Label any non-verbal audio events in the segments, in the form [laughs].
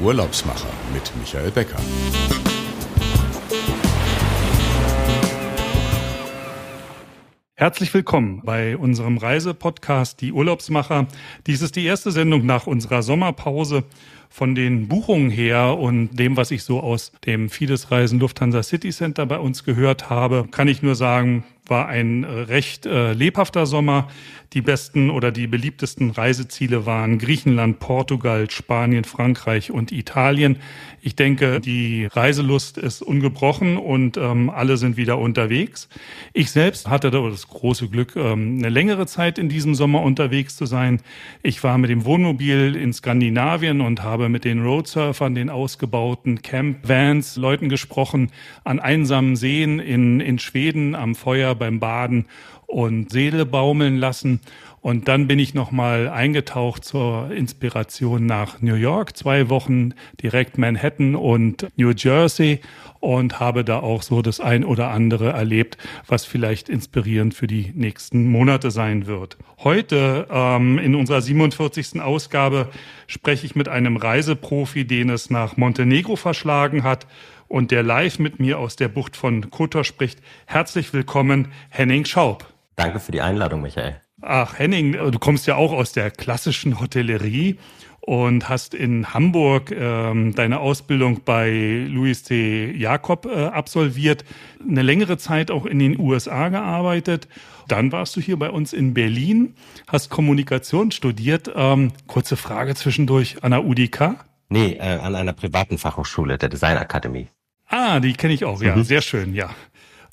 Urlaubsmacher mit Michael Becker. Herzlich willkommen bei unserem Reisepodcast Die Urlaubsmacher. Dies ist die erste Sendung nach unserer Sommerpause. Von den Buchungen her und dem, was ich so aus dem Fides Reisen Lufthansa City Center bei uns gehört habe, kann ich nur sagen, war ein recht äh, lebhafter Sommer. Die besten oder die beliebtesten Reiseziele waren Griechenland, Portugal, Spanien, Frankreich und Italien. Ich denke, die Reiselust ist ungebrochen und ähm, alle sind wieder unterwegs. Ich selbst hatte das große Glück, ähm, eine längere Zeit in diesem Sommer unterwegs zu sein. Ich war mit dem Wohnmobil in Skandinavien und habe mit den Roadsurfern, den ausgebauten Camp-Vans, Leuten gesprochen, an einsamen Seen in, in Schweden am Feuer beim Baden und Seele baumeln lassen. Und dann bin ich nochmal eingetaucht zur Inspiration nach New York, zwei Wochen direkt Manhattan und New Jersey und habe da auch so das ein oder andere erlebt, was vielleicht inspirierend für die nächsten Monate sein wird. Heute ähm, in unserer 47. Ausgabe spreche ich mit einem Reiseprofi, den es nach Montenegro verschlagen hat und der live mit mir aus der Bucht von Kotor spricht. Herzlich willkommen, Henning Schaub. Danke für die Einladung, Michael. Ach, Henning, du kommst ja auch aus der klassischen Hotellerie und hast in Hamburg ähm, deine Ausbildung bei Louis C. Jakob äh, absolviert, eine längere Zeit auch in den USA gearbeitet. Dann warst du hier bei uns in Berlin, hast Kommunikation studiert. Ähm, kurze Frage zwischendurch an der UDK? Nee, äh, an einer privaten Fachhochschule, der Design Academy. Ah, die kenne ich auch, ja, mhm. sehr schön, ja.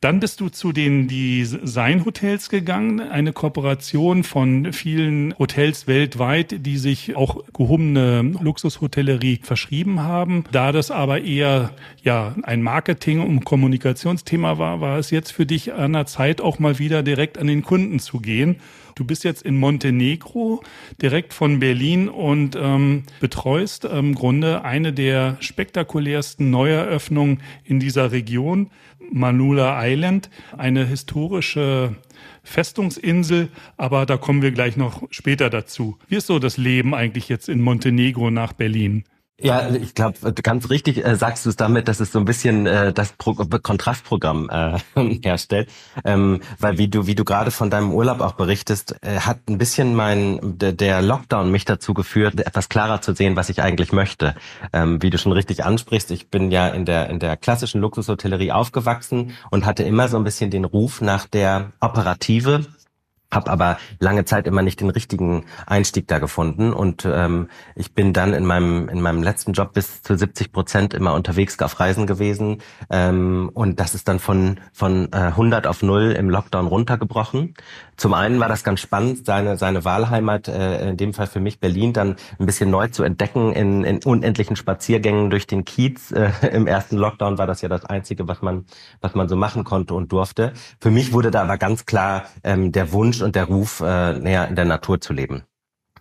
Dann bist du zu den Design Hotels gegangen, eine Kooperation von vielen Hotels weltweit, die sich auch gehobene Luxushotellerie verschrieben haben. Da das aber eher ja ein Marketing- und Kommunikationsthema war, war es jetzt für dich an der Zeit auch mal wieder direkt an den Kunden zu gehen. Du bist jetzt in Montenegro, direkt von Berlin und ähm, betreust im Grunde eine der spektakulärsten Neueröffnungen in dieser Region. Manula Island, eine historische Festungsinsel, aber da kommen wir gleich noch später dazu. Wie ist so das Leben eigentlich jetzt in Montenegro nach Berlin? Ja, ich glaube, ganz richtig äh, sagst du es damit, dass es so ein bisschen äh, das Pro Kontrastprogramm äh, [laughs] herstellt, ähm, weil wie du wie du gerade von deinem Urlaub auch berichtest, äh, hat ein bisschen mein der, Lockdown mich dazu geführt, etwas klarer zu sehen, was ich eigentlich möchte. Ähm, wie du schon richtig ansprichst, ich bin ja in der in der klassischen Luxushotellerie aufgewachsen und hatte immer so ein bisschen den Ruf nach der Operative habe aber lange Zeit immer nicht den richtigen Einstieg da gefunden und ähm, ich bin dann in meinem in meinem letzten Job bis zu 70 Prozent immer unterwegs auf Reisen gewesen ähm, und das ist dann von von äh, 100 auf 0 im Lockdown runtergebrochen. Zum einen war das ganz spannend, seine seine Wahlheimat äh, in dem Fall für mich Berlin dann ein bisschen neu zu entdecken in, in unendlichen Spaziergängen durch den Kiez. Äh, Im ersten Lockdown war das ja das einzige, was man was man so machen konnte und durfte. Für mich wurde da aber ganz klar ähm, der Wunsch und der Ruf, äh, näher in der Natur zu leben.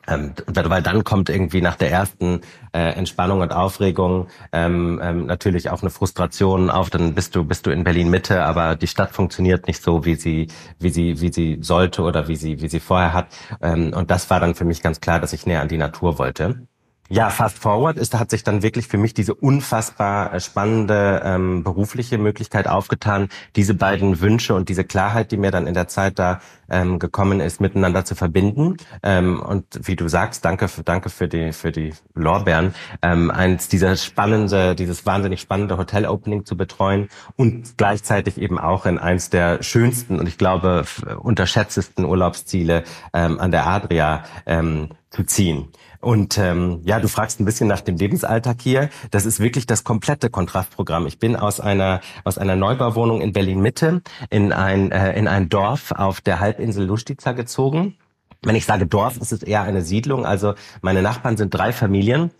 Ähm, weil dann kommt irgendwie nach der ersten äh, Entspannung und Aufregung ähm, ähm, natürlich auch eine Frustration auf, dann bist du bist du in Berlin Mitte, aber die Stadt funktioniert nicht so, wie sie wie sie wie sie sollte oder wie sie wie sie vorher hat. Ähm, und das war dann für mich ganz klar, dass ich näher an die Natur wollte. Ja, Fast Forward ist, hat sich dann wirklich für mich diese unfassbar äh, spannende ähm, berufliche Möglichkeit aufgetan, diese beiden Wünsche und diese Klarheit, die mir dann in der Zeit da ähm, gekommen ist, miteinander zu verbinden. Ähm, und wie du sagst, danke, für, danke für die für die Lorbeeren, ähm, eins dieser spannende, dieses wahnsinnig spannende Hotel-Opening zu betreuen und gleichzeitig eben auch in eins der schönsten und ich glaube unterschätztesten Urlaubsziele ähm, an der Adria ähm, zu ziehen. Und ähm, ja, du fragst ein bisschen nach dem Lebensalltag hier. Das ist wirklich das komplette Kontrastprogramm. Ich bin aus einer aus einer Neubauwohnung in Berlin Mitte in ein äh, in ein Dorf auf der Halbinsel Lustica gezogen. Wenn ich sage Dorf, ist es eher eine Siedlung. Also meine Nachbarn sind drei Familien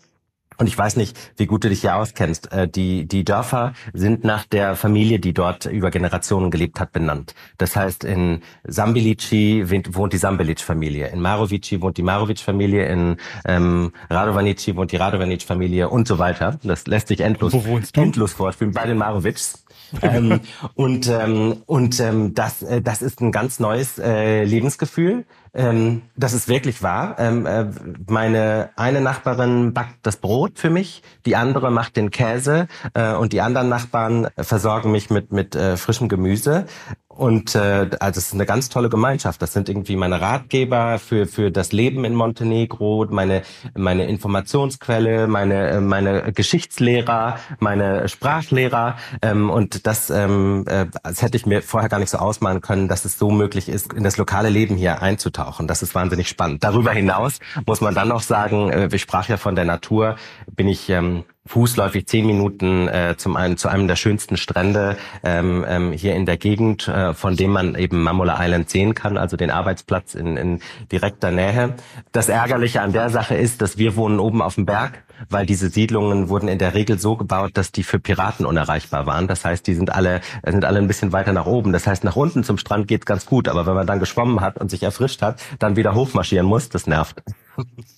und ich weiß nicht, wie gut du dich hier auskennst. Äh, die, die Dörfer sind nach der Familie, die dort über Generationen gelebt hat, benannt. Das heißt, in Sambilici wohnt die Sambilic-Familie, in Marovici wohnt die Marovic-Familie, in ähm, Radovanici wohnt die Radovanic-Familie und so weiter. Das lässt sich endlos, endlos vorspielen bei den Marovics. ähm, [laughs] und ähm, und ähm, das, äh, das ist ein ganz neues äh, Lebensgefühl. Ähm, das ist wirklich wahr. Ähm, äh, meine eine Nachbarin backt das Brot für mich, die andere macht den Käse äh, und die anderen Nachbarn versorgen mich mit mit äh, frischem Gemüse. Und äh, also es ist eine ganz tolle Gemeinschaft. Das sind irgendwie meine Ratgeber für für das Leben in Montenegro, meine meine Informationsquelle, meine äh, meine Geschichtslehrer, meine Sprachlehrer. Ähm, und das, ähm, äh, das hätte ich mir vorher gar nicht so ausmalen können, dass es so möglich ist, in das lokale Leben hier einzutauchen. Das ist wahnsinnig spannend. Darüber hinaus muss man dann noch sagen, äh, ich sprach ja von der Natur, bin ich ähm, fußläufig zehn Minuten äh, zum einen zu einem der schönsten Strände ähm, ähm, hier in der Gegend, äh, von dem man eben Mamola Island sehen kann, also den Arbeitsplatz in, in direkter Nähe. Das Ärgerliche an der Sache ist, dass wir wohnen oben auf dem Berg, weil diese Siedlungen wurden in der Regel so gebaut, dass die für Piraten unerreichbar waren. Das heißt, die sind alle sind alle ein bisschen weiter nach oben. Das heißt, nach unten zum Strand geht's ganz gut, aber wenn man dann geschwommen hat und sich erfrischt hat, dann wieder hochmarschieren muss, das nervt.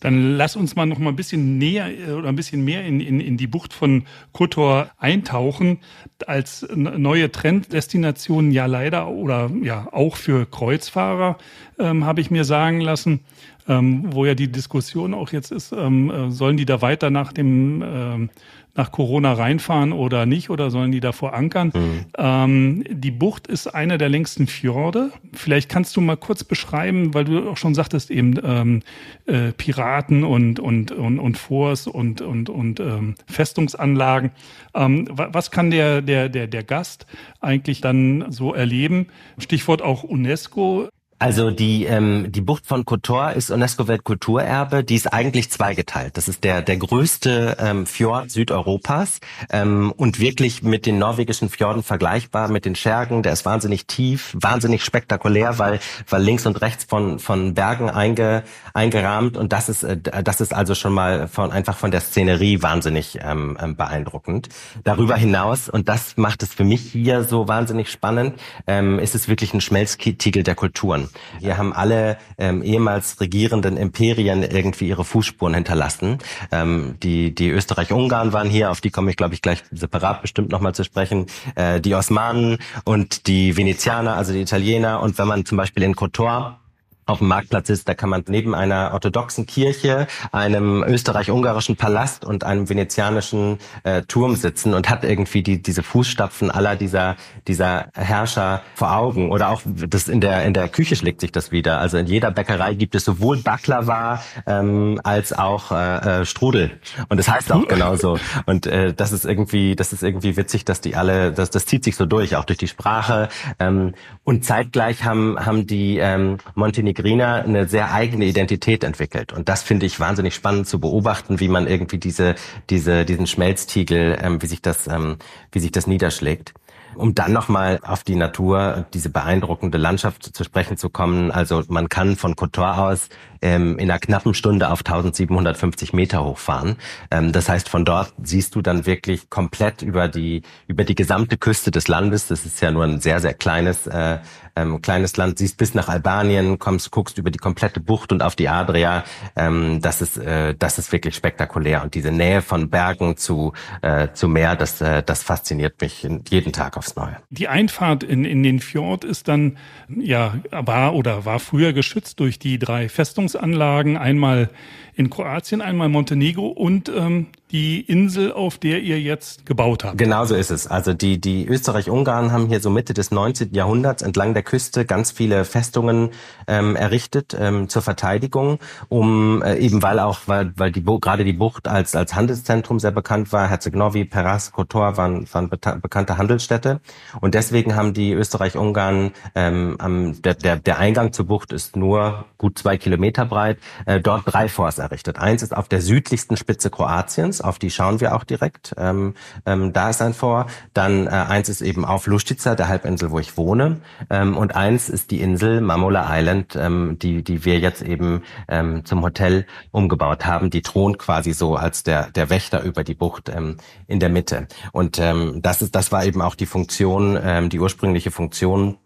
Dann lass uns mal noch mal ein bisschen näher äh, oder ein bisschen mehr in, in, in die Bucht von Kotor eintauchen. Als neue Trenddestination ja leider oder ja auch für Kreuzfahrer ähm, habe ich mir sagen lassen, ähm, wo ja die Diskussion auch jetzt ist, ähm, äh, sollen die da weiter nach dem ähm, nach Corona reinfahren oder nicht oder sollen die davor ankern? Mhm. Ähm, die Bucht ist eine der längsten Fjorde. Vielleicht kannst du mal kurz beschreiben, weil du auch schon sagtest eben ähm, äh, Piraten und und und und Forts und und und ähm, Festungsanlagen. Ähm, was kann der der der der Gast eigentlich dann so erleben? Stichwort auch UNESCO. Also die, ähm, die Bucht von Kotor ist UNESCO-Weltkulturerbe. Die ist eigentlich zweigeteilt. Das ist der, der größte ähm, Fjord Südeuropas ähm, und wirklich mit den norwegischen Fjorden vergleichbar, mit den Schergen. Der ist wahnsinnig tief, wahnsinnig spektakulär, weil, weil links und rechts von, von Bergen einge, eingerahmt und das ist, äh, das ist also schon mal von, einfach von der Szenerie wahnsinnig ähm, ähm, beeindruckend. Darüber hinaus, und das macht es für mich hier so wahnsinnig spannend, ähm, ist es wirklich ein Schmelztiegel der Kulturen. Hier haben alle ähm, ehemals regierenden Imperien irgendwie ihre Fußspuren hinterlassen. Ähm, die die Österreich-Ungarn waren hier, auf die komme ich glaube ich gleich separat bestimmt nochmal zu sprechen. Äh, die Osmanen und die Venezianer, also die Italiener. Und wenn man zum Beispiel in Kotor auf dem Marktplatz ist, da kann man neben einer orthodoxen Kirche, einem österreich-ungarischen Palast und einem venezianischen äh, Turm sitzen und hat irgendwie die, diese Fußstapfen aller dieser, dieser Herrscher vor Augen. Oder auch das in der, in der Küche schlägt sich das wieder. Also in jeder Bäckerei gibt es sowohl Baklava ähm, als auch äh, äh, Strudel. Und das heißt auch genauso. Und äh, das ist irgendwie, das ist irgendwie witzig, dass die alle, das, das zieht sich so durch, auch durch die Sprache. Ähm, und zeitgleich haben, haben die ähm, Montenegro Greener eine sehr eigene Identität entwickelt. Und das finde ich wahnsinnig spannend zu beobachten, wie man irgendwie diese, diese, diesen Schmelztiegel, ähm, wie sich das, ähm, wie sich das niederschlägt. Um dann nochmal auf die Natur, diese beeindruckende Landschaft zu sprechen zu kommen. Also man kann von Kotor aus ähm, in einer knappen Stunde auf 1750 Meter hochfahren. Ähm, das heißt, von dort siehst du dann wirklich komplett über die, über die gesamte Küste des Landes. Das ist ja nur ein sehr, sehr kleines, äh, ähm, kleines Land. Siehst bis nach Albanien, kommst, guckst über die komplette Bucht und auf die Adria. Ähm, das ist, äh, das ist wirklich spektakulär. Und diese Nähe von Bergen zu, äh, zu Meer, das, äh, das fasziniert mich jeden Tag aufs Neue. Die Einfahrt in, in den Fjord ist dann, ja, war oder war früher geschützt durch die drei Festungen Verbrennungsanlagen, einmal in Kroatien, einmal Montenegro und ähm, die Insel, auf der ihr jetzt gebaut habt. Genau so ist es. Also die, die Österreich-Ungarn haben hier so Mitte des 19. Jahrhunderts entlang der Küste ganz viele Festungen ähm, errichtet ähm, zur Verteidigung, um äh, eben weil auch, weil, weil die gerade die Bucht als, als Handelszentrum sehr bekannt war, Herzegovina, Peras, Kotor waren, waren bekannte Handelsstädte. Und deswegen haben die Österreich-Ungarn, ähm, am, der, der, der Eingang zur Bucht ist nur gut zwei Kilometer breit, äh, dort drei Forts errichtet. Eins ist auf der südlichsten Spitze Kroatiens, auf die schauen wir auch direkt. Ähm, ähm, da ist ein Fort. Dann äh, eins ist eben auf Lustica, der Halbinsel, wo ich wohne. Ähm, und eins ist die Insel Mamola Island, ähm, die, die wir jetzt eben ähm, zum Hotel umgebaut haben. Die thront quasi so als der, der Wächter über die Bucht ähm, in der Mitte. Und ähm, das ist, das war eben auch die Funktion, ähm, die ursprüngliche Funktion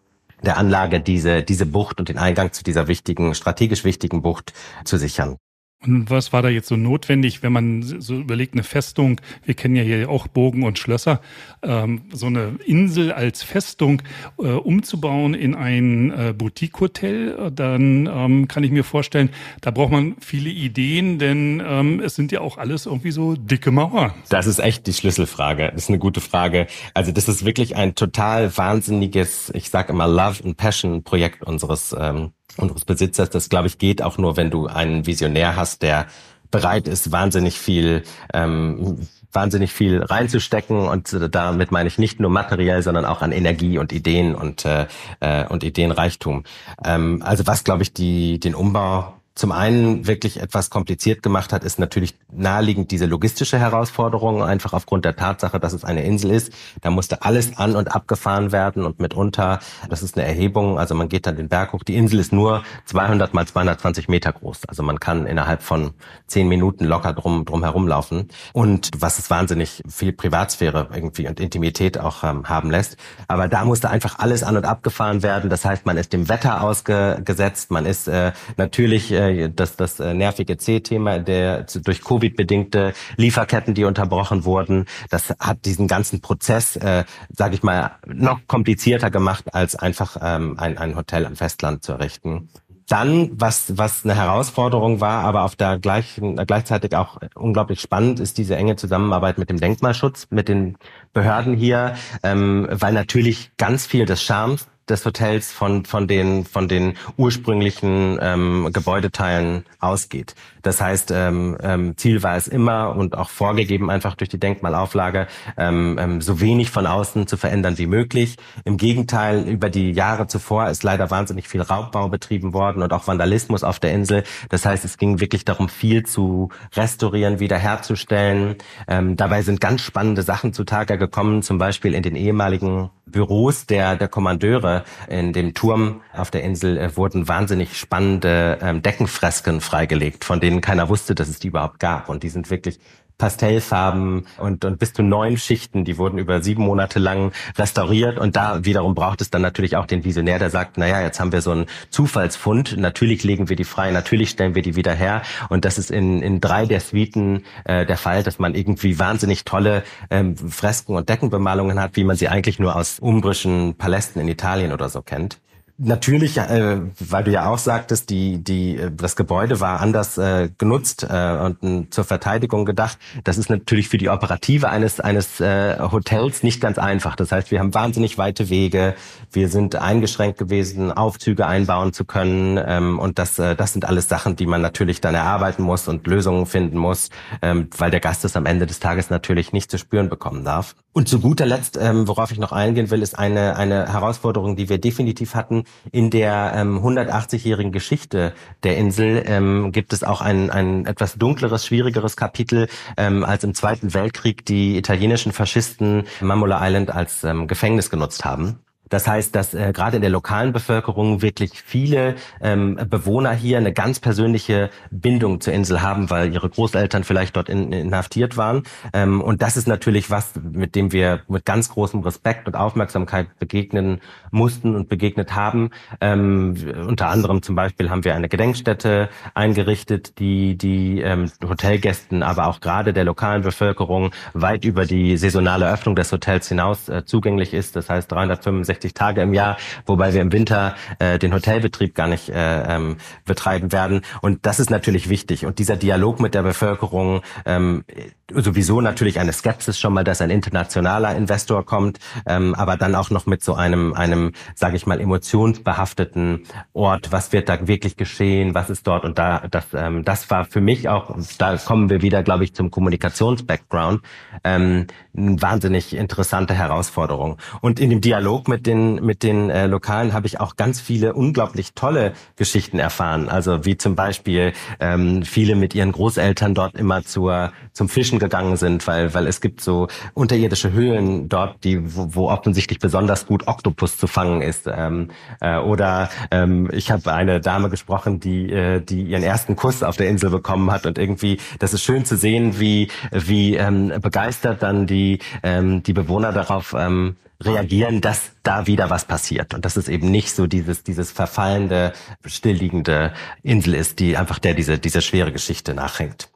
der Anlage, diese, diese Bucht und den Eingang zu dieser wichtigen, strategisch wichtigen Bucht zu sichern. Und was war da jetzt so notwendig, wenn man so überlegt, eine Festung, wir kennen ja hier auch Burgen und Schlösser, ähm, so eine Insel als Festung äh, umzubauen in ein äh, Boutique-Hotel, dann ähm, kann ich mir vorstellen, da braucht man viele Ideen, denn ähm, es sind ja auch alles irgendwie so dicke Mauern. Das ist echt die Schlüsselfrage. Das ist eine gute Frage. Also das ist wirklich ein total wahnsinniges, ich sage immer Love and Passion Projekt unseres ähm, unseres Besitzers. Das, glaube ich, geht auch nur, wenn du einen Visionär hast, der bereit ist, wahnsinnig viel ähm, wahnsinnig viel reinzustecken und damit meine ich nicht nur materiell, sondern auch an Energie und Ideen und äh, äh und Ideenreichtum. Ähm, also was glaube ich die den Umbau zum einen wirklich etwas kompliziert gemacht hat, ist natürlich naheliegend diese logistische Herausforderung, einfach aufgrund der Tatsache, dass es eine Insel ist. Da musste alles an- und abgefahren werden und mitunter, das ist eine Erhebung, also man geht dann den Berg hoch. Die Insel ist nur 200 mal 220 Meter groß. Also man kann innerhalb von zehn Minuten locker drum, drum herumlaufen. Und was es wahnsinnig viel Privatsphäre irgendwie und Intimität auch ähm, haben lässt. Aber da musste einfach alles an- und abgefahren werden. Das heißt, man ist dem Wetter ausgesetzt, man ist äh, natürlich äh, das, das äh, nervige C-Thema, der durch Covid bedingte Lieferketten, die unterbrochen wurden, das hat diesen ganzen Prozess, äh, sage ich mal, noch komplizierter gemacht, als einfach ähm, ein, ein Hotel am Festland zu errichten. Dann, was, was eine Herausforderung war, aber auf der gleichen, gleichzeitig auch unglaublich spannend, ist diese enge Zusammenarbeit mit dem Denkmalschutz, mit den Behörden hier, ähm, weil natürlich ganz viel des Charmes des Hotels von, von den, von den ursprünglichen ähm, Gebäudeteilen ausgeht. Das heißt, ähm, ähm, Ziel war es immer und auch vorgegeben einfach durch die Denkmalauflage, ähm, ähm, so wenig von außen zu verändern wie möglich. Im Gegenteil, über die Jahre zuvor ist leider wahnsinnig viel Raubbau betrieben worden und auch Vandalismus auf der Insel. Das heißt, es ging wirklich darum, viel zu restaurieren, wiederherzustellen. Ähm, dabei sind ganz spannende Sachen zutage gekommen, zum Beispiel in den ehemaligen Büros der, der Kommandeure in dem Turm auf der Insel äh, wurden wahnsinnig spannende ähm, Deckenfresken freigelegt, von denen keiner wusste, dass es die überhaupt gab. Und die sind wirklich Pastellfarben und, und bis zu neun Schichten, die wurden über sieben Monate lang restauriert. Und da wiederum braucht es dann natürlich auch den Visionär, der sagt, naja, jetzt haben wir so einen Zufallsfund, natürlich legen wir die frei, natürlich stellen wir die wieder her. Und das ist in, in drei der Suiten äh, der Fall, dass man irgendwie wahnsinnig tolle ähm, Fresken und Deckenbemalungen hat, wie man sie eigentlich nur aus umbrischen Palästen in Italien oder so kennt natürlich, äh, weil du ja auch sagtest, die, die, äh, das Gebäude war anders äh, genutzt äh, und äh, zur Verteidigung gedacht. Das ist natürlich für die Operative eines, eines äh, Hotels nicht ganz einfach. Das heißt, wir haben wahnsinnig weite Wege. Wir sind eingeschränkt gewesen, Aufzüge einbauen zu können. Ähm, und das, äh, das sind alles Sachen, die man natürlich dann erarbeiten muss und Lösungen finden muss, ähm, weil der Gast es am Ende des Tages natürlich nicht zu spüren bekommen darf. Und zu guter Letzt, ähm, worauf ich noch eingehen will, ist eine, eine Herausforderung, die wir definitiv hatten. In der ähm, 180-jährigen Geschichte der Insel ähm, gibt es auch ein, ein etwas dunkleres, schwierigeres Kapitel, ähm, als im Zweiten Weltkrieg die italienischen Faschisten Mamola Island als ähm, Gefängnis genutzt haben. Das heißt, dass äh, gerade in der lokalen Bevölkerung wirklich viele ähm, Bewohner hier eine ganz persönliche Bindung zur Insel haben, weil ihre Großeltern vielleicht dort in, inhaftiert waren. Ähm, und das ist natürlich was, mit dem wir mit ganz großem Respekt und Aufmerksamkeit begegnen mussten und begegnet haben. Ähm, unter anderem zum Beispiel haben wir eine Gedenkstätte eingerichtet, die die ähm, Hotelgästen, aber auch gerade der lokalen Bevölkerung weit über die saisonale Öffnung des Hotels hinaus äh, zugänglich ist. Das heißt 365 365 Tage im Jahr, wobei wir im Winter äh, den Hotelbetrieb gar nicht äh, ähm, betreiben werden. Und das ist natürlich wichtig. Und dieser Dialog mit der Bevölkerung, ähm, sowieso natürlich eine Skepsis schon mal, dass ein internationaler Investor kommt, ähm, aber dann auch noch mit so einem, einem, sage ich mal, emotionsbehafteten Ort. Was wird da wirklich geschehen? Was ist dort? Und da, das, ähm, das war für mich auch, da kommen wir wieder, glaube ich, zum Kommunikations-Background, ähm, eine wahnsinnig interessante Herausforderung. Und in dem Dialog mit den mit den äh, Lokalen habe ich auch ganz viele unglaublich tolle Geschichten erfahren. Also wie zum Beispiel ähm, viele mit ihren Großeltern dort immer zur zum Fischen gegangen sind, weil weil es gibt so unterirdische Höhlen dort, die wo, wo offensichtlich besonders gut Oktopus zu fangen ist. Ähm, äh, oder ähm, ich habe eine Dame gesprochen, die äh, die ihren ersten Kuss auf der Insel bekommen hat und irgendwie das ist schön zu sehen, wie wie ähm, begeistert dann die ähm, die Bewohner darauf ähm, reagieren, dass da wieder was passiert und dass es eben nicht so dieses dieses verfallende, stillliegende Insel ist, die einfach der diese diese schwere Geschichte nachhängt.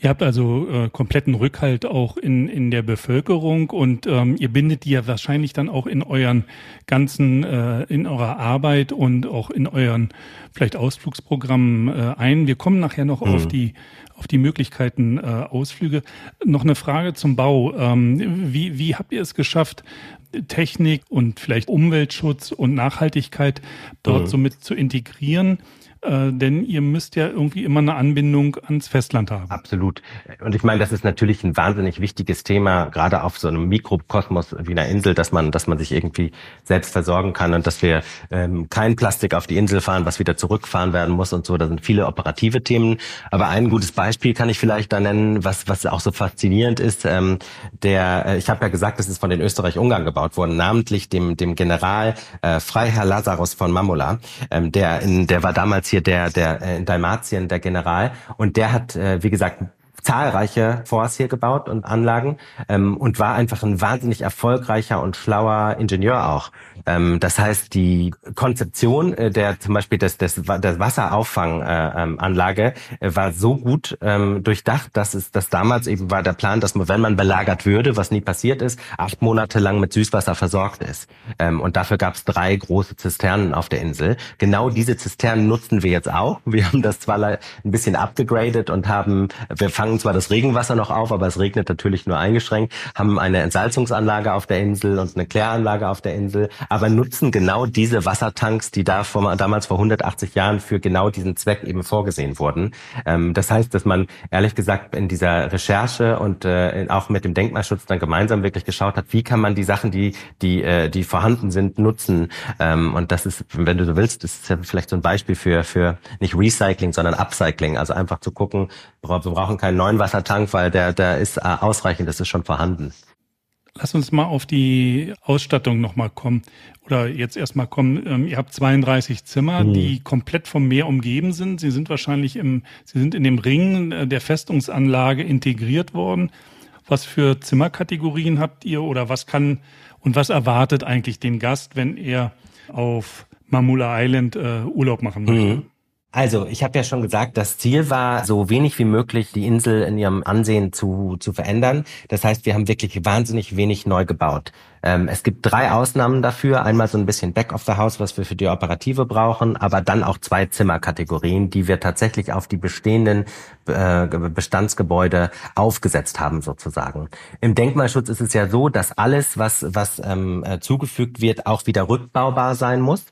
Ihr habt also äh, kompletten Rückhalt auch in, in der Bevölkerung und ähm, ihr bindet die ja wahrscheinlich dann auch in euren ganzen, äh, in eurer Arbeit und auch in euren vielleicht Ausflugsprogrammen äh, ein. Wir kommen nachher noch mhm. auf die auf die Möglichkeiten äh, Ausflüge. Noch eine Frage zum Bau. Ähm, wie, wie habt ihr es geschafft, Technik und vielleicht Umweltschutz und Nachhaltigkeit dort mhm. so mit zu integrieren? Äh, denn ihr müsst ja irgendwie immer eine Anbindung ans Festland haben. Absolut. Und ich meine, das ist natürlich ein wahnsinnig wichtiges Thema, gerade auf so einem Mikrokosmos wie einer Insel, dass man, dass man sich irgendwie selbst versorgen kann und dass wir ähm, kein Plastik auf die Insel fahren, was wieder zurückfahren werden muss und so. Da sind viele operative Themen. Aber ein gutes Beispiel kann ich vielleicht da nennen, was, was auch so faszinierend ist. Ähm, der, äh, ich habe ja gesagt, das ist von den Österreich-Ungarn gebaut worden, namentlich dem, dem General äh, Freiherr Lazarus von Mamula. Ähm, der, in, der war damals hier der, der äh, in Dalmatien, der General. Und der hat, äh, wie gesagt, zahlreiche Forts hier gebaut und Anlagen ähm, und war einfach ein wahnsinnig erfolgreicher und schlauer Ingenieur auch. Ähm, das heißt, die Konzeption äh, der zum Beispiel des, des, der Wasserauffangανlage äh, äh, war so gut ähm, durchdacht, dass es dass damals eben war der Plan, dass man, wenn man belagert würde, was nie passiert ist, acht Monate lang mit Süßwasser versorgt ist. Ähm, und dafür gab es drei große Zisternen auf der Insel. Genau diese Zisternen nutzen wir jetzt auch. Wir haben das zwar ein bisschen abgegradet und haben, wir fangen zwar das Regenwasser noch auf, aber es regnet natürlich nur eingeschränkt, haben eine Entsalzungsanlage auf der Insel und eine Kläranlage auf der Insel, aber nutzen genau diese Wassertanks, die da vor, damals vor 180 Jahren für genau diesen Zweck eben vorgesehen wurden. Ähm, das heißt, dass man ehrlich gesagt in dieser Recherche und äh, auch mit dem Denkmalschutz dann gemeinsam wirklich geschaut hat, wie kann man die Sachen, die die äh, die vorhanden sind, nutzen. Ähm, und das ist, wenn du so willst, ist vielleicht so ein Beispiel für für nicht Recycling, sondern Upcycling. Also einfach zu gucken, wir brauchen keinen neuen Wassertank, weil der der ist äh, ausreichend, das ist schon vorhanden. Lass uns mal auf die Ausstattung nochmal kommen. Oder jetzt erstmal kommen. Ähm, ihr habt 32 Zimmer, mhm. die komplett vom Meer umgeben sind. Sie sind wahrscheinlich im, sie sind in dem Ring äh, der Festungsanlage integriert worden. Was für Zimmerkategorien habt ihr oder was kann und was erwartet eigentlich den Gast, wenn er auf Mamula Island äh, Urlaub machen möchte? Mhm. Also, ich habe ja schon gesagt, das Ziel war, so wenig wie möglich die Insel in ihrem Ansehen zu, zu verändern. Das heißt, wir haben wirklich wahnsinnig wenig neu gebaut. Ähm, es gibt drei Ausnahmen dafür. Einmal so ein bisschen Back of the House, was wir für die Operative brauchen, aber dann auch zwei Zimmerkategorien, die wir tatsächlich auf die bestehenden äh, Bestandsgebäude aufgesetzt haben sozusagen. Im Denkmalschutz ist es ja so, dass alles, was, was ähm, äh, zugefügt wird, auch wieder rückbaubar sein muss.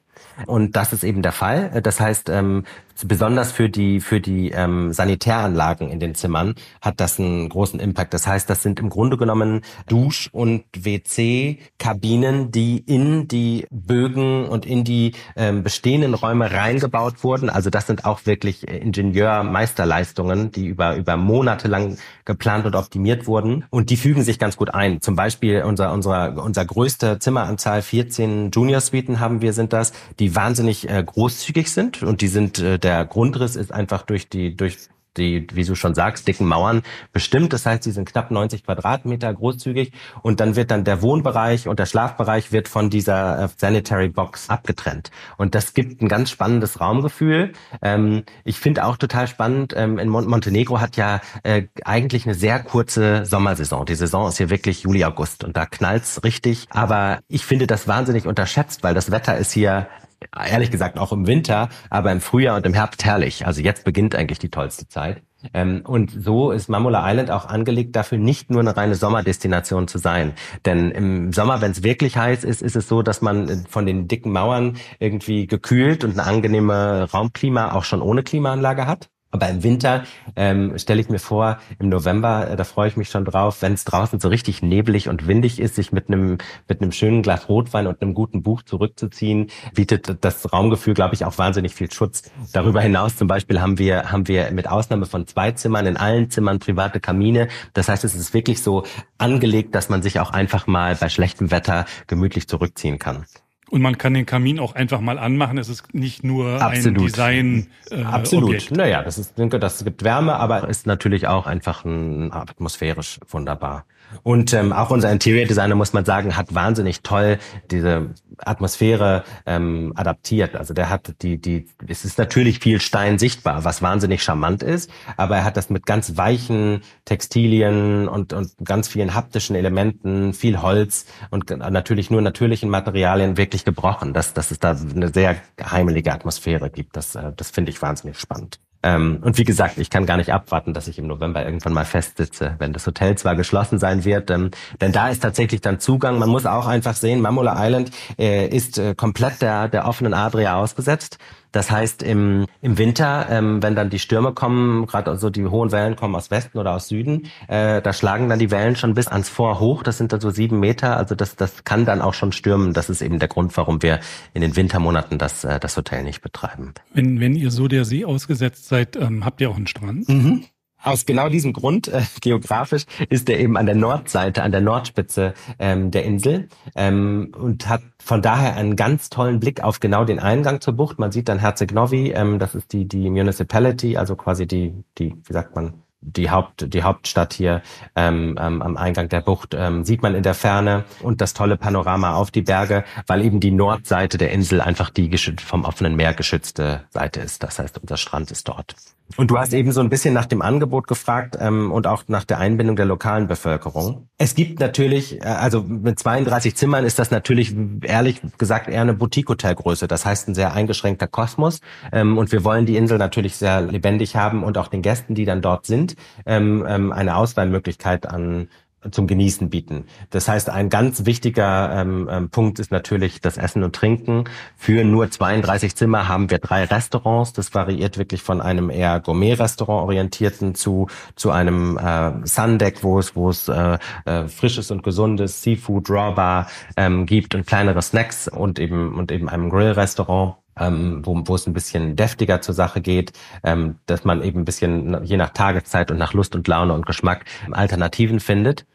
Und das ist eben der Fall. Das heißt, ähm, besonders für die für die ähm, Sanitäranlagen in den Zimmern hat das einen großen Impact. Das heißt, das sind im Grunde genommen Dusch- und WC-Kabinen, die in die Bögen und in die ähm, bestehenden Räume reingebaut wurden. Also das sind auch wirklich Ingenieur-Meisterleistungen, die über über Monate lang geplant und optimiert wurden. Und die fügen sich ganz gut ein. Zum Beispiel unser unser unser größte Zimmeranzahl 14 Junior-Suiten haben wir sind das, die wahnsinnig äh, großzügig sind und die sind äh, der Grundriss ist einfach durch die, durch die, wie du schon sagst, dicken Mauern bestimmt. Das heißt, sie sind knapp 90 Quadratmeter großzügig und dann wird dann der Wohnbereich und der Schlafbereich wird von dieser äh, Sanitary Box abgetrennt. Und das gibt ein ganz spannendes Raumgefühl. Ähm, ich finde auch total spannend, ähm, in Mon Montenegro hat ja äh, eigentlich eine sehr kurze Sommersaison. Die Saison ist hier wirklich Juli, August und da knallt's richtig. Aber ich finde das wahnsinnig unterschätzt, weil das Wetter ist hier ehrlich gesagt auch im Winter, aber im Frühjahr und im Herbst herrlich. Also jetzt beginnt eigentlich die tollste Zeit. Ähm, und so ist Mamula Island auch angelegt, dafür nicht nur eine reine Sommerdestination zu sein. Denn im Sommer, wenn es wirklich heiß ist, ist es so, dass man von den dicken Mauern irgendwie gekühlt und eine angenehme Raumklima auch schon ohne Klimaanlage hat. Aber im Winter ähm, stelle ich mir vor, im November, äh, da freue ich mich schon drauf, wenn es draußen so richtig nebelig und windig ist, sich mit einem mit einem schönen Glas Rotwein und einem guten Buch zurückzuziehen, bietet das Raumgefühl, glaube ich, auch wahnsinnig viel Schutz. Darüber hinaus zum Beispiel haben wir haben wir mit Ausnahme von zwei Zimmern in allen Zimmern private Kamine. Das heißt, es ist wirklich so angelegt, dass man sich auch einfach mal bei schlechtem Wetter gemütlich zurückziehen kann. Und man kann den Kamin auch einfach mal anmachen. Es ist nicht nur Absolut. ein Design. Äh, Absolut. Objekt. Naja, das ist, denke, das gibt Wärme, aber ist natürlich auch einfach ein atmosphärisch wunderbar. Und ähm, auch unser Interior Designer, muss man sagen, hat wahnsinnig toll diese Atmosphäre ähm, adaptiert. Also der hat die, die, es ist natürlich viel Stein sichtbar, was wahnsinnig charmant ist, aber er hat das mit ganz weichen Textilien und, und ganz vielen haptischen Elementen, viel Holz und natürlich nur natürlichen Materialien wirklich gebrochen, dass, dass es da eine sehr heimelige Atmosphäre gibt. Das, äh, das finde ich wahnsinnig spannend. Ähm, und wie gesagt, ich kann gar nicht abwarten, dass ich im November irgendwann mal festsitze, wenn das Hotel zwar geschlossen sein wird, ähm, denn da ist tatsächlich dann Zugang. Man muss auch einfach sehen, Mamula Island äh, ist äh, komplett der, der offenen Adria ausgesetzt. Das heißt, im, im Winter, ähm, wenn dann die Stürme kommen, gerade so die hohen Wellen kommen aus Westen oder aus Süden, äh, da schlagen dann die Wellen schon bis ans Vor hoch. Das sind dann so sieben Meter. Also das, das kann dann auch schon stürmen. Das ist eben der Grund, warum wir in den Wintermonaten das, äh, das Hotel nicht betreiben. Wenn, wenn ihr so der See ausgesetzt seid, ähm, habt ihr auch einen Strand? Mhm. Aus genau diesem Grund, äh, geografisch, ist er eben an der Nordseite, an der Nordspitze ähm, der Insel ähm, und hat von daher einen ganz tollen Blick auf genau den Eingang zur Bucht. Man sieht dann Herzeg Novi, ähm, das ist die, die Municipality, also quasi die, die, wie sagt man, die Haupt die Hauptstadt hier ähm, ähm, am Eingang der Bucht ähm, sieht man in der Ferne und das tolle Panorama auf die Berge, weil eben die Nordseite der Insel einfach die vom offenen Meer geschützte Seite ist. Das heißt, unser Strand ist dort. Und du hast eben so ein bisschen nach dem Angebot gefragt ähm, und auch nach der Einbindung der lokalen Bevölkerung. Es gibt natürlich, äh, also mit 32 Zimmern ist das natürlich ehrlich gesagt eher eine Boutique-Hotelgröße. Das heißt ein sehr eingeschränkter Kosmos. Ähm, und wir wollen die Insel natürlich sehr lebendig haben und auch den Gästen, die dann dort sind, ähm, ähm, eine Auswahlmöglichkeit an zum Genießen bieten. Das heißt, ein ganz wichtiger ähm, ähm, Punkt ist natürlich das Essen und Trinken. Für nur 32 Zimmer haben wir drei Restaurants. Das variiert wirklich von einem eher Gourmet-Restaurant orientierten zu zu einem äh, Sundeck, wo es wo es äh, äh, frisches und gesundes Seafood, Rawbar ähm, gibt und kleinere Snacks und eben und eben einem Grill-Restaurant ähm, wo, wo es ein bisschen deftiger zur Sache geht, ähm, dass man eben ein bisschen je nach Tageszeit und nach Lust und Laune und Geschmack Alternativen findet.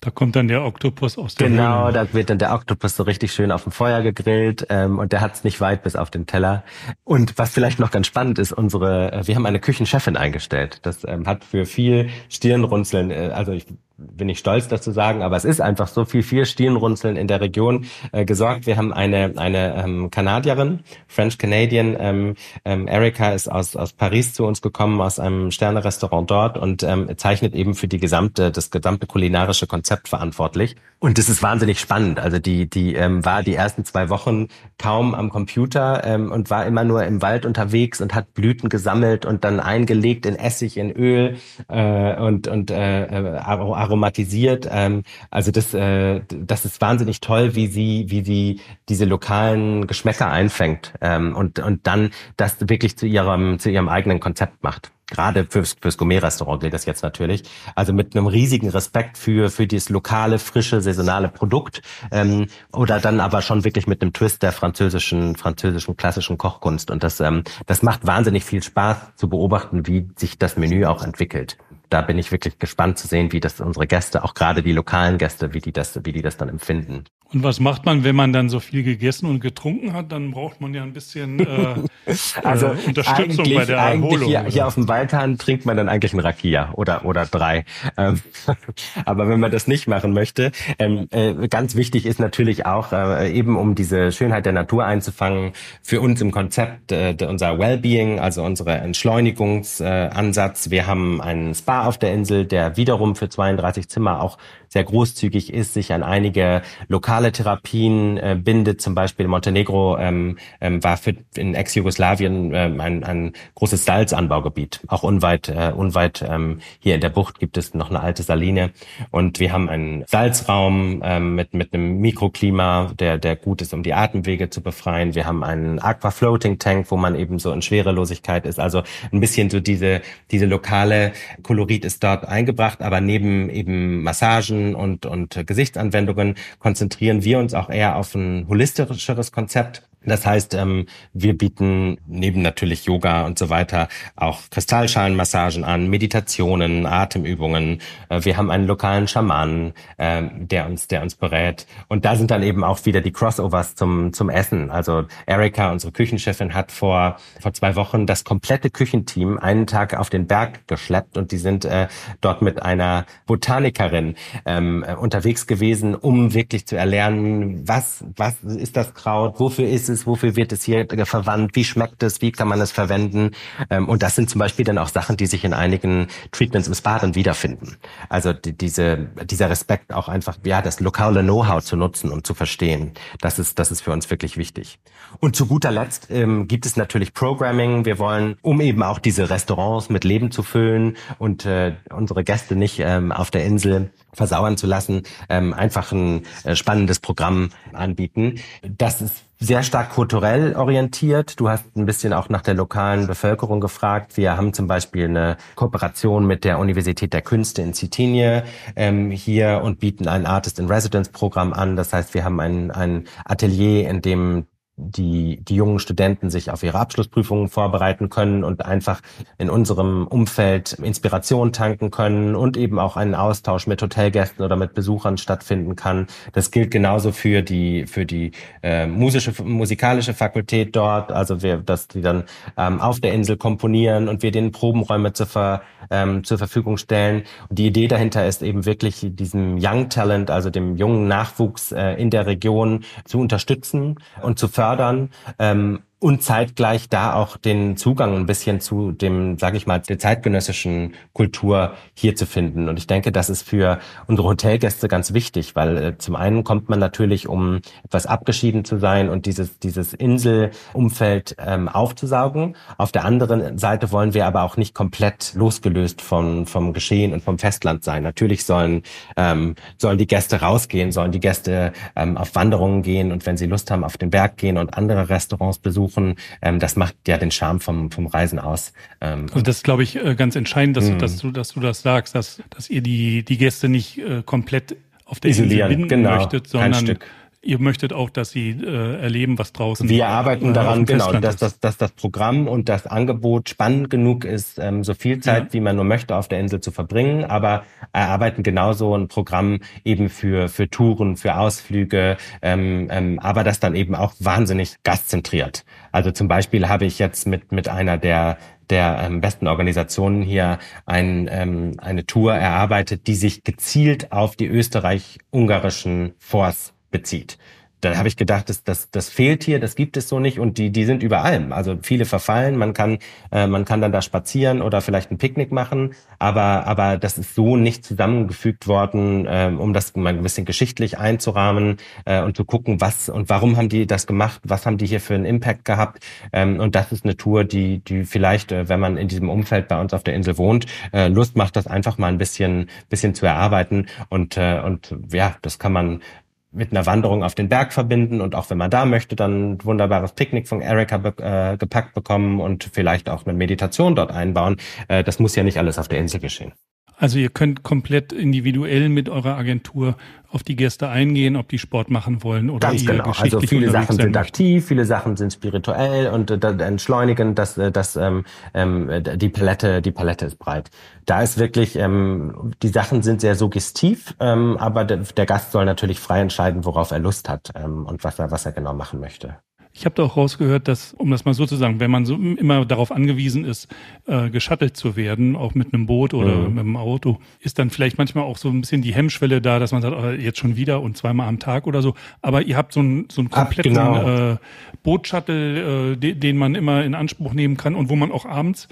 Da kommt dann der Oktopus aus der Genau, Höhle. da wird dann der Oktopus so richtig schön auf dem Feuer gegrillt ähm, und der hat es nicht weit bis auf den Teller. Und was vielleicht noch ganz spannend ist, unsere, äh, wir haben eine Küchenchefin eingestellt. Das ähm, hat für viel Stirnrunzeln, äh, also ich bin ich stolz, das zu sagen, aber es ist einfach so viel, viel Stirnrunzeln in der Region äh, gesorgt. Wir haben eine, eine ähm, Kanadierin, French Canadian, ähm, ähm, Erika ist aus, aus Paris zu uns gekommen, aus einem Sterne-Restaurant dort und ähm, zeichnet eben für die gesamte, das gesamte kulinarische Konzept verantwortlich. Und das ist wahnsinnig spannend. Also die, die ähm, war die ersten zwei Wochen kaum am Computer ähm, und war immer nur im Wald unterwegs und hat Blüten gesammelt und dann eingelegt in Essig, in Öl äh, und, und äh, äh aromatisiert. Ähm, also das, äh, das ist wahnsinnig toll, wie sie, wie sie diese lokalen Geschmäcker einfängt ähm, und, und dann das wirklich zu ihrem, zu ihrem eigenen Konzept macht gerade fürs, fürs Gourmet-Restaurant gilt das jetzt natürlich. Also mit einem riesigen Respekt für, für dieses lokale, frische, saisonale Produkt ähm, oder dann aber schon wirklich mit einem Twist der französischen, französischen klassischen Kochkunst. Und das, ähm, das macht wahnsinnig viel Spaß zu beobachten, wie sich das Menü auch entwickelt da bin ich wirklich gespannt zu sehen, wie das unsere Gäste, auch gerade die lokalen Gäste, wie die das, wie die das dann empfinden. Und was macht man, wenn man dann so viel gegessen und getrunken hat? Dann braucht man ja ein bisschen äh, [laughs] also äh, Unterstützung bei der Erholung. Hier, hier auf dem Waldhahn trinkt man dann eigentlich ein Rakia oder oder drei. Ähm, [laughs] aber wenn man das nicht machen möchte, ähm, äh, ganz wichtig ist natürlich auch äh, eben, um diese Schönheit der Natur einzufangen, für uns im Konzept äh, unser Wellbeing, also unser Entschleunigungsansatz. Äh, Wir haben einen Spa auf der Insel, der wiederum für 32 Zimmer auch sehr großzügig ist, sich an einige lokale Therapien äh, bindet. Zum Beispiel Montenegro ähm, ähm, war für in Ex-Jugoslawien ähm, ein, ein großes Salzanbaugebiet. Auch unweit, äh, unweit ähm, hier in der Bucht gibt es noch eine alte Saline. Und wir haben einen Salzraum ähm, mit, mit einem Mikroklima, der, der gut ist, um die Atemwege zu befreien. Wir haben einen Aqua Floating Tank, wo man eben so in Schwerelosigkeit ist. Also ein bisschen so diese, diese lokale Kolorit ist dort eingebracht, aber neben eben Massagen, und, und Gesichtsanwendungen konzentrieren wir uns auch eher auf ein holistischeres Konzept Das heißt, ähm, wir bieten neben natürlich Yoga und so weiter auch Kristallschalenmassagen an, Meditationen, Atemübungen. Äh, wir haben einen lokalen Schamanen, äh, der uns, der uns berät. Und da sind dann eben auch wieder die Crossovers zum zum Essen. Also Erika, unsere Küchenchefin, hat vor vor zwei Wochen das komplette Küchenteam einen Tag auf den Berg geschleppt und die sind äh, dort mit einer Botanikerin ähm, unterwegs gewesen, um wirklich zu erlernen, was was ist das Kraut, wofür ist es, wofür wird es hier verwandt, wie schmeckt es, wie kann man es verwenden. Ähm, und das sind zum Beispiel dann auch Sachen, die sich in einigen Treatments im Spa dann wiederfinden. Also die, diese, dieser Respekt auch einfach, ja, das lokale Know-how zu nutzen und zu verstehen, das ist, das ist für uns wirklich wichtig. Und zu guter Letzt ähm, gibt es natürlich Programming. Wir wollen, um eben auch diese Restaurants mit Leben zu füllen und äh, unsere Gäste nicht ähm, auf der Insel versauern zu lassen, ähm, einfach ein äh, spannendes Programm anbieten. Das ist sehr stark kulturell orientiert. Du hast ein bisschen auch nach der lokalen Bevölkerung gefragt. Wir haben zum Beispiel eine Kooperation mit der Universität der Künste in Citinie ähm, hier und bieten ein Artist in Residence Programm an. Das heißt, wir haben ein, ein Atelier, in dem die, die jungen Studenten sich auf ihre Abschlussprüfungen vorbereiten können und einfach in unserem Umfeld Inspiration tanken können und eben auch einen Austausch mit Hotelgästen oder mit Besuchern stattfinden kann. Das gilt genauso für die, für die äh, musische, musikalische Fakultät dort, also wir, dass die dann ähm, auf der Insel komponieren und wir denen Probenräume zur, Ver, ähm, zur Verfügung stellen. Und die Idee dahinter ist eben wirklich diesem Young Talent, also dem jungen Nachwuchs äh, in der Region zu unterstützen und zu fördern fördern ähm, und zeitgleich da auch den Zugang ein bisschen zu dem, sage ich mal, der zeitgenössischen Kultur hier zu finden. Und ich denke, das ist für unsere Hotelgäste ganz wichtig, weil äh, zum einen kommt man natürlich, um etwas abgeschieden zu sein und dieses, dieses Inselumfeld ähm, aufzusaugen. Auf der anderen Seite wollen wir aber auch nicht komplett losgelöst vom, vom Geschehen und vom Festland sein. Natürlich sollen, ähm, sollen die Gäste rausgehen, sollen die Gäste ähm, auf Wanderungen gehen und wenn sie Lust haben, auf den Berg gehen und andere Restaurants besuchen besuchen. Ähm, das macht ja den Charme vom, vom Reisen aus. Ähm, und das ist, glaube ich, äh, ganz entscheidend, dass, du, dass, du, dass du das sagst, dass, dass ihr die, die Gäste nicht äh, komplett auf der Isolieren, Insel binden genau, möchtet, sondern ihr möchtet auch, dass sie äh, erleben, was draußen Wir arbeiten äh, daran, genau, dass, dass, dass das Programm und das Angebot spannend genug ist, ähm, so viel Zeit, ja. wie man nur möchte, auf der Insel zu verbringen, aber erarbeiten genauso ein Programm eben für, für Touren, für Ausflüge, ähm, ähm, aber das dann eben auch wahnsinnig gastzentriert. Also zum Beispiel habe ich jetzt mit, mit einer der der ähm, besten Organisationen hier ein, ähm, eine Tour erarbeitet, die sich gezielt auf die österreich-ungarischen Forts bezieht da habe ich gedacht, das, das, das fehlt hier, das gibt es so nicht und die, die sind überall. Also viele verfallen, man kann, äh, man kann dann da spazieren oder vielleicht ein Picknick machen, aber, aber das ist so nicht zusammengefügt worden, äh, um das mal ein bisschen geschichtlich einzurahmen äh, und zu gucken, was und warum haben die das gemacht, was haben die hier für einen Impact gehabt. Ähm, und das ist eine Tour, die, die vielleicht, äh, wenn man in diesem Umfeld bei uns auf der Insel wohnt, äh, Lust macht, das einfach mal ein bisschen, bisschen zu erarbeiten. Und, äh, und ja, das kann man mit einer Wanderung auf den Berg verbinden und auch wenn man da möchte, dann ein wunderbares Picknick von Erika be äh, gepackt bekommen und vielleicht auch eine Meditation dort einbauen. Äh, das muss ja nicht alles auf der Insel geschehen. Also ihr könnt komplett individuell mit eurer Agentur auf die Gäste eingehen, ob die Sport machen wollen oder Ganz genau. Also viele Sachen sind aktiv, viele Sachen sind spirituell und äh, entschleunigen, dass äh, das ähm, ähm, die Palette, die Palette ist breit. Da ist wirklich ähm, die Sachen sind sehr suggestiv, ähm, aber der, der Gast soll natürlich frei entscheiden, worauf er Lust hat ähm, und was er was er genau machen möchte. Ich habe da auch rausgehört, dass, um das mal so zu sagen, wenn man so immer darauf angewiesen ist, äh, geschattelt zu werden, auch mit einem Boot oder mhm. mit einem Auto, ist dann vielleicht manchmal auch so ein bisschen die Hemmschwelle da, dass man sagt, oh, jetzt schon wieder und zweimal am Tag oder so. Aber ihr habt so einen so einen kompletten genau. äh, Bootshuttle, äh, den, den man immer in Anspruch nehmen kann und wo man auch abends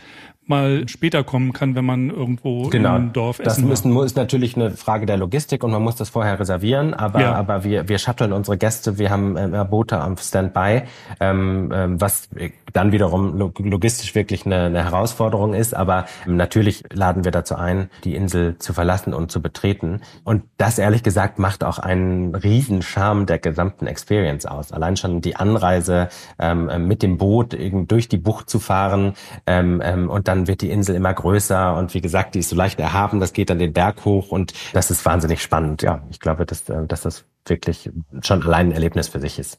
mal später kommen kann, wenn man irgendwo genau. im Dorf essen Das ist, ist natürlich eine Frage der Logistik und man muss das vorher reservieren, aber, ja. aber wir, wir shutteln unsere Gäste, wir haben äh, Boote am Standby, ähm, ähm, was dann wiederum logistisch wirklich eine, eine Herausforderung ist, aber natürlich laden wir dazu ein, die Insel zu verlassen und zu betreten. Und das ehrlich gesagt macht auch einen riesen Charme der gesamten Experience aus. Allein schon die Anreise ähm, mit dem Boot durch die Bucht zu fahren ähm, ähm, und dann dann wird die Insel immer größer und wie gesagt, die ist so leicht erhaben, das geht dann den Berg hoch und das ist wahnsinnig spannend. Ja, ich glaube, dass, äh, dass das wirklich schon allein ein Erlebnis für sich ist.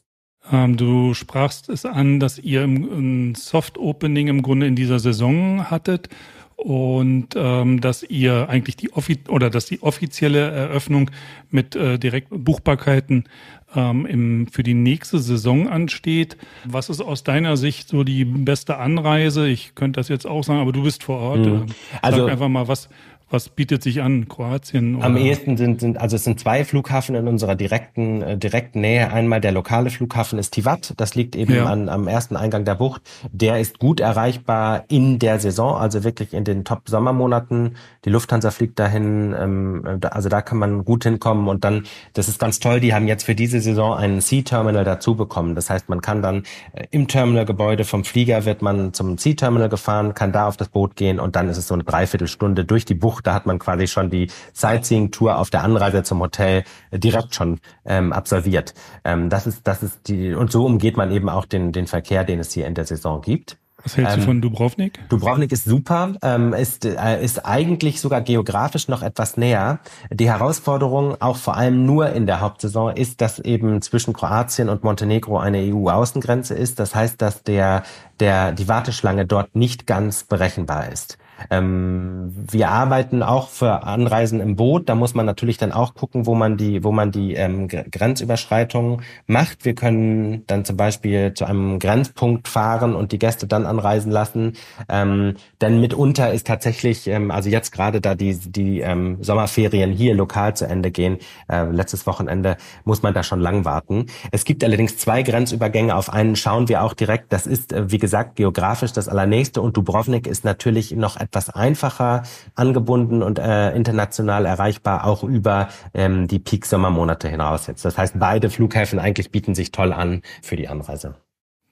Ähm, du sprachst es an, dass ihr ein Soft Opening im Grunde in dieser Saison hattet und ähm, dass ihr eigentlich die offi oder dass die offizielle Eröffnung mit äh, Direktbuchbarkeiten ähm, im, für die nächste Saison ansteht. Was ist aus deiner Sicht so die beste Anreise? Ich könnte das jetzt auch sagen, aber du bist vor Ort. Mhm. Sag also einfach mal, was, was bietet sich an? Kroatien? Oder? Am ehesten sind, sind, also es sind zwei Flughafen in unserer direkten, äh, direkten Nähe. Einmal der lokale Flughafen ist Tivat. Das liegt eben ja. an, am ersten Eingang der Bucht. Der ist gut erreichbar in der Saison, also wirklich in den Top-Sommermonaten. Die Lufthansa fliegt dahin, ähm, also da kann man gut hinkommen. Und dann, das ist ganz toll, die haben jetzt für diese Saison einen Sea-Terminal dazu bekommen. Das heißt, man kann dann äh, im Terminalgebäude vom Flieger wird man zum Sea-Terminal gefahren, kann da auf das Boot gehen und dann ist es so eine Dreiviertelstunde durch die Bucht da hat man quasi schon die Sightseeing-Tour auf der Anreise zum Hotel äh, direkt schon ähm, absolviert. Ähm, das ist, das ist die, und so umgeht man eben auch den, den Verkehr, den es hier in der Saison gibt. Was hältst du ähm, von Dubrovnik? Dubrovnik ist super, ähm, ist, äh, ist eigentlich sogar geografisch noch etwas näher. Die Herausforderung, auch vor allem nur in der Hauptsaison, ist, dass eben zwischen Kroatien und Montenegro eine EU-Außengrenze ist. Das heißt, dass der, der, die Warteschlange dort nicht ganz berechenbar ist. Ähm, wir arbeiten auch für Anreisen im Boot. Da muss man natürlich dann auch gucken, wo man die, wo man die ähm, Grenzüberschreitungen macht. Wir können dann zum Beispiel zu einem Grenzpunkt fahren und die Gäste dann anreisen lassen. Ähm, denn mitunter ist tatsächlich, ähm, also jetzt gerade da die, die ähm, Sommerferien hier lokal zu Ende gehen, äh, letztes Wochenende, muss man da schon lang warten. Es gibt allerdings zwei Grenzübergänge. Auf einen schauen wir auch direkt. Das ist, äh, wie gesagt, geografisch das allernächste und Dubrovnik ist natürlich noch etwas einfacher angebunden und äh, international erreichbar, auch über ähm, die Peak-Sommermonate hinaus jetzt. Das heißt, beide Flughäfen eigentlich bieten sich toll an für die Anreise.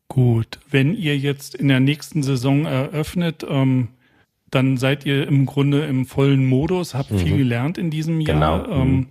Gut, wenn ihr jetzt in der nächsten Saison eröffnet, ähm, dann seid ihr im Grunde im vollen Modus, habt mhm. viel gelernt in diesem Jahr. Genau. Ähm, mhm.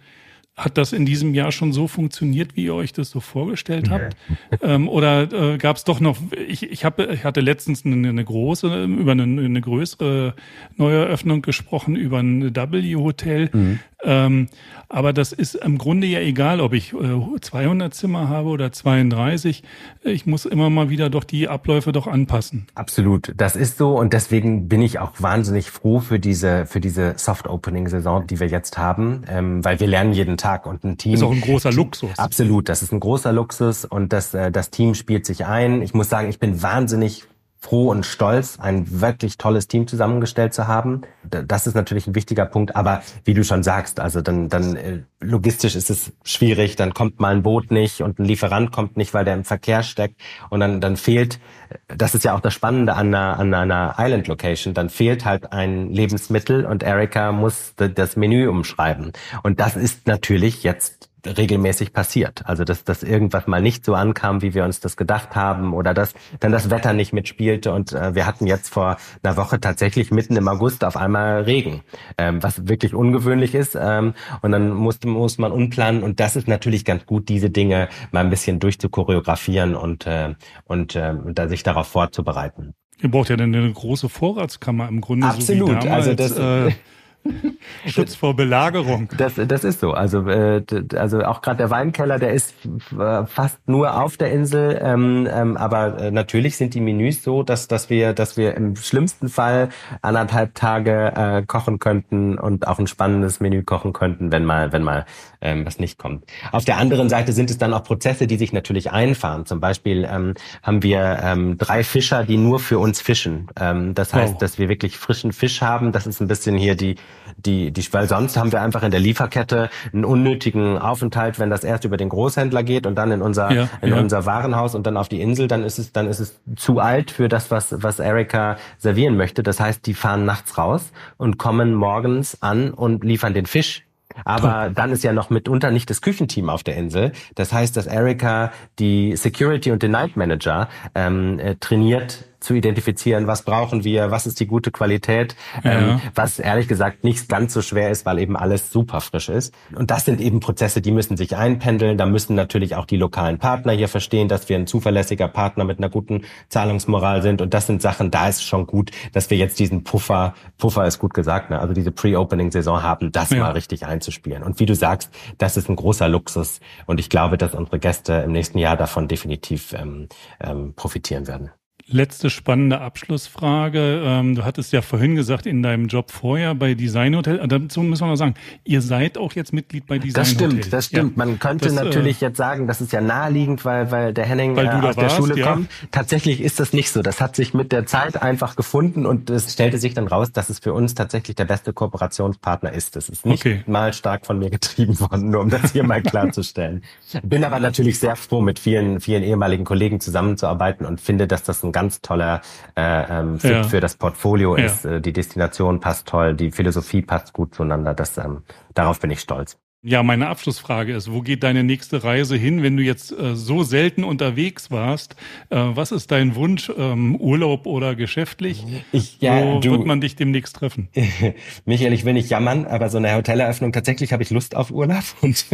Hat das in diesem Jahr schon so funktioniert, wie ihr euch das so vorgestellt habt? ähm, oder äh, gab es doch noch, ich, ich, hab, ich hatte letztens eine, eine große, über eine, eine größere Neueröffnung gesprochen, über ein W-Hotel. Mhm. Ähm, aber das ist im Grunde ja egal, ob ich äh, 200 Zimmer habe oder 32. Ich muss immer mal wieder doch die Abläufe doch anpassen. Absolut, das ist so und deswegen bin ich auch wahnsinnig froh für diese für diese Soft Opening Saison, die wir jetzt haben, ähm, weil wir lernen jeden Tag und ein Team ist auch ein großer Luxus. Absolut, das ist ein großer Luxus und das äh, das Team spielt sich ein. Ich muss sagen, ich bin wahnsinnig froh und stolz, ein wirklich tolles Team zusammengestellt zu haben. Das ist natürlich ein wichtiger Punkt, aber wie du schon sagst, also dann, dann äh, logistisch ist es schwierig, dann kommt mal ein Boot nicht und ein Lieferant kommt nicht, weil der im Verkehr steckt und dann, dann fehlt, das ist ja auch das Spannende an einer, an einer Island Location, dann fehlt halt ein Lebensmittel und Erika muss das Menü umschreiben. Und das ist natürlich jetzt regelmäßig passiert. Also dass, dass irgendwas mal nicht so ankam, wie wir uns das gedacht haben oder dass dann das Wetter nicht mitspielte und äh, wir hatten jetzt vor einer Woche tatsächlich mitten im August auf einmal Regen, ähm, was wirklich ungewöhnlich ist ähm, und dann musste, muss man unplanen und das ist natürlich ganz gut, diese Dinge mal ein bisschen durchzuchoreografieren und, äh, und äh, da sich darauf vorzubereiten. Ihr braucht ja dann eine große Vorratskammer im Grunde. Absolut. So also das, äh, [laughs] [laughs] Schutz vor Belagerung. Das, das ist so. Also, äh, also auch gerade der Weinkeller, der ist äh, fast nur auf der Insel. Ähm, ähm, aber äh, natürlich sind die Menüs so, dass, dass wir, dass wir im schlimmsten Fall anderthalb Tage äh, kochen könnten und auch ein spannendes Menü kochen könnten, wenn mal, wenn mal ähm, was nicht kommt. Auf der anderen Seite sind es dann auch Prozesse, die sich natürlich einfahren. Zum Beispiel ähm, haben wir ähm, drei Fischer, die nur für uns fischen. Ähm, das heißt, oh. dass wir wirklich frischen Fisch haben. Das ist ein bisschen hier die die, die, weil sonst haben wir einfach in der Lieferkette einen unnötigen Aufenthalt, wenn das erst über den Großhändler geht und dann in unser, ja, in ja. unser Warenhaus und dann auf die Insel, dann ist es, dann ist es zu alt für das, was, was Erika servieren möchte. Das heißt, die fahren nachts raus und kommen morgens an und liefern den Fisch aber dann ist ja noch mitunter nicht das Küchenteam auf der Insel. Das heißt, dass Erika die Security und den Night Manager ähm, äh, trainiert zu identifizieren, was brauchen wir, was ist die gute Qualität, ja. ähm, was ehrlich gesagt nicht ganz so schwer ist, weil eben alles super frisch ist. Und das sind eben Prozesse, die müssen sich einpendeln. Da müssen natürlich auch die lokalen Partner hier verstehen, dass wir ein zuverlässiger Partner mit einer guten Zahlungsmoral sind. Und das sind Sachen, da ist schon gut, dass wir jetzt diesen Puffer, Puffer ist gut gesagt, ne? also diese Pre-Opening-Saison haben, das ja. mal richtig einzuspielen. Und wie du sagst, das ist ein großer Luxus. Und ich glaube, dass unsere Gäste im nächsten Jahr davon definitiv ähm, ähm, profitieren werden. Letzte spannende Abschlussfrage. Ähm, du hattest ja vorhin gesagt, in deinem Job vorher bei Design Hotel, äh, dazu müssen wir noch sagen, ihr seid auch jetzt Mitglied bei Design Das stimmt, Hotel. das stimmt. Ja. Man könnte das, äh, natürlich äh, jetzt sagen, das ist ja naheliegend, weil, weil der Henning weil äh, aus warst, der Schule ja. kommt. Tatsächlich ist das nicht so. Das hat sich mit der Zeit einfach gefunden und es stellte sich dann raus, dass es für uns tatsächlich der beste Kooperationspartner ist. Das ist nicht okay. mal stark von mir getrieben worden, nur um das hier mal [laughs] klarzustellen. Bin aber natürlich sehr froh, mit vielen, vielen ehemaligen Kollegen zusammenzuarbeiten und finde, dass das ein ganz toller äh, ähm, Fit ja. für das Portfolio ist. Äh, die Destination passt toll, die Philosophie passt gut zueinander. Das, ähm, darauf bin ich stolz. Ja, meine Abschlussfrage ist, wo geht deine nächste Reise hin, wenn du jetzt äh, so selten unterwegs warst? Äh, was ist dein Wunsch, ähm, Urlaub oder geschäftlich? Ich, ja, wo du, wird man dich demnächst treffen? [laughs] Michael, ich will nicht jammern, aber so eine Hoteleröffnung, tatsächlich habe ich Lust auf Urlaub [laughs] und,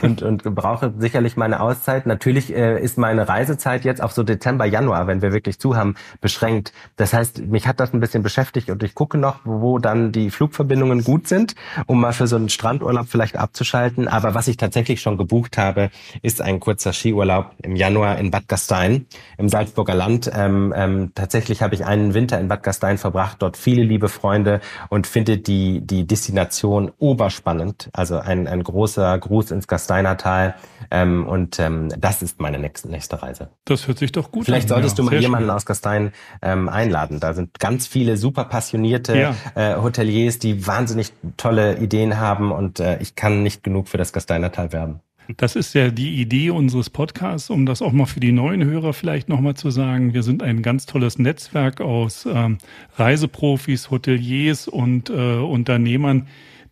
und, und brauche sicherlich meine Auszeit. Natürlich äh, ist meine Reisezeit jetzt auf so Dezember, Januar, wenn wir wirklich zu haben, beschränkt. Das heißt, mich hat das ein bisschen beschäftigt und ich gucke noch, wo dann die Flugverbindungen gut sind, um mal für so einen Strandurlaub vielleicht abzuschließen abzuschalten. Aber was ich tatsächlich schon gebucht habe, ist ein kurzer Skiurlaub im Januar in Bad Gastein im Salzburger Land. Ähm, ähm, tatsächlich habe ich einen Winter in Bad Gastein verbracht, dort viele liebe Freunde und finde die, die Destination oberspannend. Also ein, ein großer Gruß ins Gasteiner Tal. Ähm, und ähm, das ist meine nächste, nächste Reise. Das hört sich doch gut Vielleicht an. solltest ja, du mal jemanden schön. aus Gastein ähm, einladen. Da sind ganz viele super passionierte ja. äh, Hoteliers, die wahnsinnig tolle Ideen haben und äh, ich kann nicht nicht genug für das Gasteinertal werben. Das ist ja die Idee unseres Podcasts, um das auch mal für die neuen Hörer vielleicht nochmal zu sagen. Wir sind ein ganz tolles Netzwerk aus ähm, Reiseprofis, Hoteliers und äh, Unternehmern,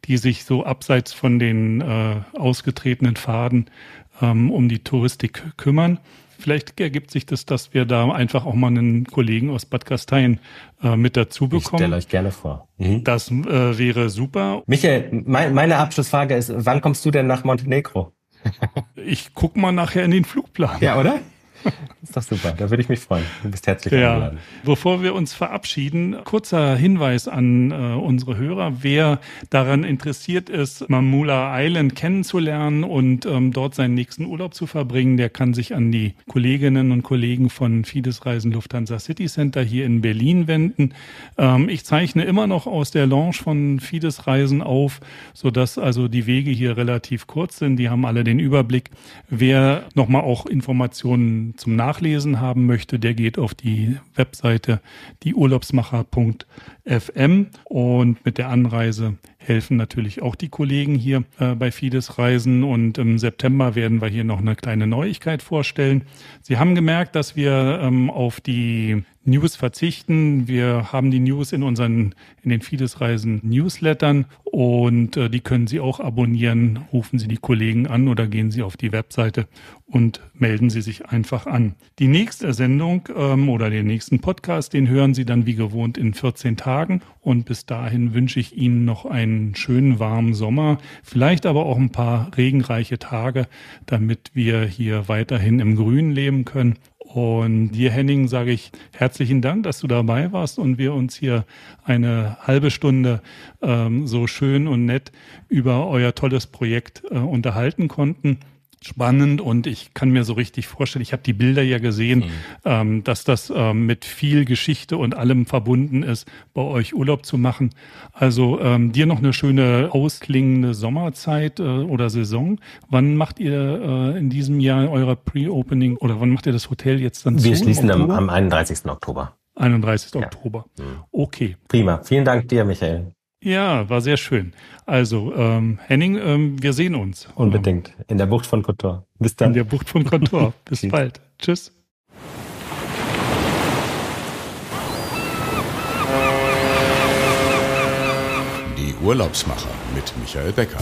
die sich so abseits von den äh, ausgetretenen Pfaden ähm, um die Touristik kümmern. Vielleicht ergibt sich das, dass wir da einfach auch mal einen Kollegen aus Bad Gastein äh, mit dazu bekommen. Ich stelle euch gerne vor. Mhm. Das äh, wäre super. Michael, mein, meine Abschlussfrage ist, wann kommst du denn nach Montenegro? ich guck mal nachher in den Flugplan. Ja, oder? [laughs] ist doch super, da würde ich mich freuen. Du bist herzlich ja. eingeladen. Bevor wir uns verabschieden, kurzer Hinweis an äh, unsere Hörer. Wer daran interessiert ist, Mamula Island kennenzulernen und ähm, dort seinen nächsten Urlaub zu verbringen, der kann sich an die Kolleginnen und Kollegen von Fides Reisen Lufthansa City Center hier in Berlin wenden. Ähm, ich zeichne immer noch aus der Lounge von Fides Reisen auf, sodass also die Wege hier relativ kurz sind. Die haben alle den Überblick. Wer nochmal auch Informationen zum Nachlesen haben möchte, der geht auf die Webseite dieurlaubsmacher.fm und mit der Anreise helfen natürlich auch die Kollegen hier äh, bei Fides Reisen und im September werden wir hier noch eine kleine Neuigkeit vorstellen. Sie haben gemerkt, dass wir ähm, auf die News verzichten. Wir haben die News in unseren, in den Fides Reisen Newslettern und äh, die können Sie auch abonnieren. Rufen Sie die Kollegen an oder gehen Sie auf die Webseite und melden Sie sich einfach an. Die nächste Sendung ähm, oder den nächsten Podcast, den hören Sie dann wie gewohnt in 14 Tagen und bis dahin wünsche ich Ihnen noch einen schönen warmen Sommer, vielleicht aber auch ein paar regenreiche Tage, damit wir hier weiterhin im Grün leben können. Und dir, Henning, sage ich herzlichen Dank, dass du dabei warst und wir uns hier eine halbe Stunde ähm, so schön und nett über euer tolles Projekt äh, unterhalten konnten spannend und ich kann mir so richtig vorstellen, ich habe die Bilder ja gesehen, mhm. ähm, dass das ähm, mit viel Geschichte und allem verbunden ist, bei euch Urlaub zu machen. Also ähm, dir noch eine schöne ausklingende Sommerzeit äh, oder Saison. Wann macht ihr äh, in diesem Jahr euer Pre-Opening oder wann macht ihr das Hotel jetzt dann Wir zu? Wir schließen am, am 31. Oktober. 31. Ja. Oktober. Mhm. Okay. Prima. Vielen Dank dir, Michael. Ja, war sehr schön. Also, ähm, Henning, ähm, wir sehen uns. Unbedingt. In der Bucht von Kotor. Bis dann. In der Bucht von Kotor. [laughs] Bis bald. Tschüss. Die Urlaubsmacher mit Michael Becker.